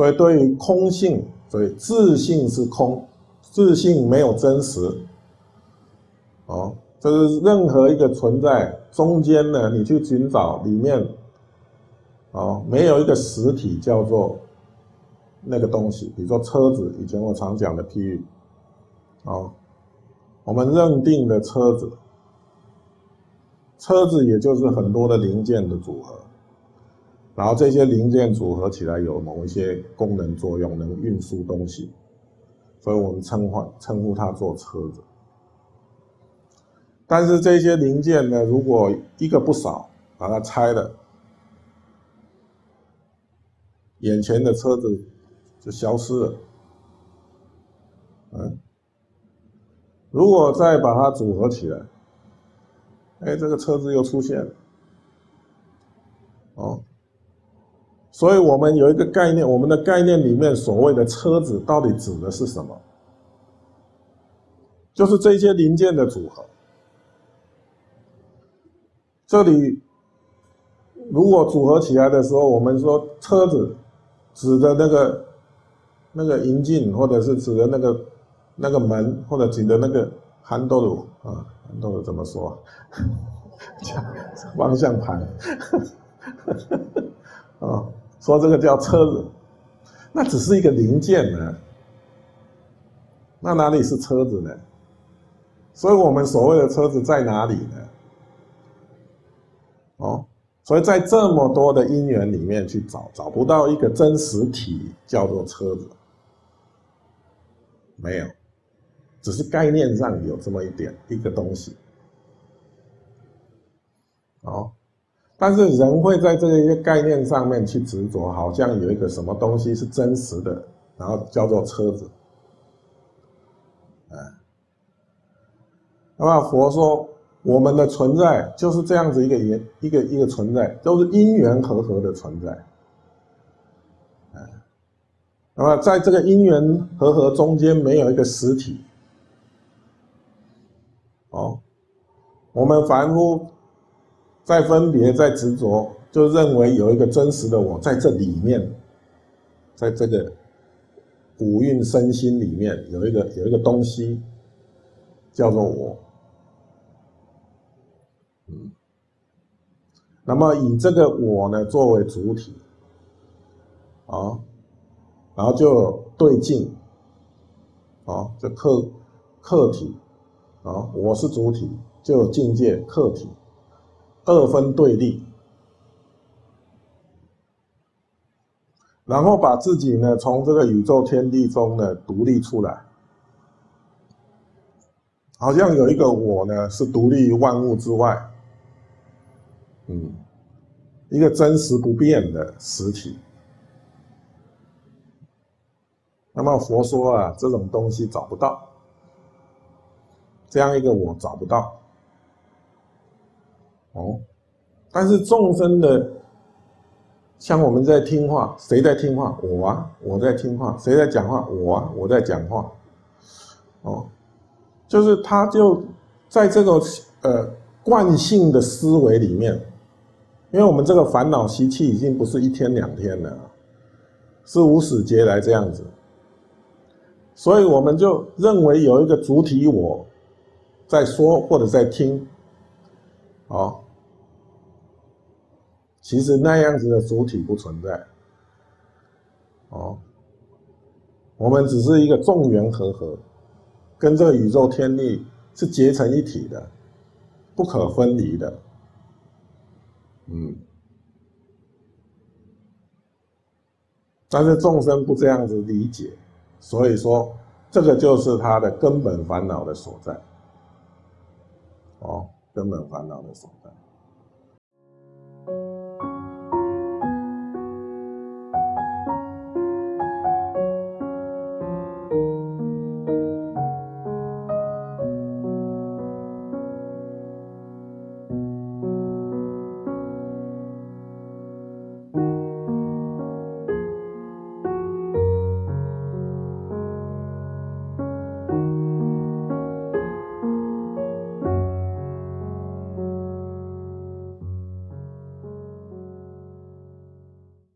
所以对于空性，所以自性是空，自性没有真实。哦，这是任何一个存在中间呢，你去寻找里面，哦，没有一个实体叫做那个东西。比如说车子，以前我常讲的譬喻，哦，我们认定的车子，车子也就是很多的零件的组合。然后这些零件组合起来有某一些功能作用，能运输东西，所以我们称唤称呼它做车子。但是这些零件呢，如果一个不少，把它拆了，眼前的车子就消失了。嗯，如果再把它组合起来，哎，这个车子又出现了。所以我们有一个概念，我们的概念里面所谓的车子到底指的是什么？就是这些零件的组合。这里如果组合起来的时候，我们说车子指的那个那个引擎，或者是指的那个那个门，或者指的那个涵斗鲁啊，涵斗鲁怎么说？方向盘啊。说这个叫车子，那只是一个零件呢，那哪里是车子呢？所以我们所谓的车子在哪里呢？哦，所以在这么多的因缘里面去找，找不到一个真实体叫做车子，没有，只是概念上有这么一点一个东西，哦。但是人会在这些概念上面去执着，好像有一个什么东西是真实的，然后叫做车子。哎，那么佛说，我们的存在就是这样子一个因一个一个存在，都是因缘和合的存在。哎，那么在这个因缘和合中间，没有一个实体。哦，我们凡夫。在分别，在执着，就认为有一个真实的我在这里面，在这个五蕴身心里面有一个有一个东西叫做我，嗯，那么以这个我呢作为主体，啊，然后就对镜，啊，这客客体，啊，我是主体，就有境界客体。二分对立，然后把自己呢从这个宇宙天地中呢独立出来，好像有一个我呢是独立于万物之外，嗯，一个真实不变的实体。那么佛说啊，这种东西找不到，这样一个我找不到。哦，但是众生的，像我们在听话，谁在听话？我啊，我在听话。谁在讲话？我啊，我在讲话。哦，就是他就在这个呃惯性的思维里面，因为我们这个烦恼习气已经不是一天两天了，是无始劫来这样子，所以我们就认为有一个主体我在说或者在听。哦，其实那样子的主体不存在。哦，我们只是一个众缘和合，跟这个宇宙天地是结成一体的，不可分离的。嗯，但是众生不这样子理解，所以说这个就是他的根本烦恼的所在。哦。根本烦恼的所在。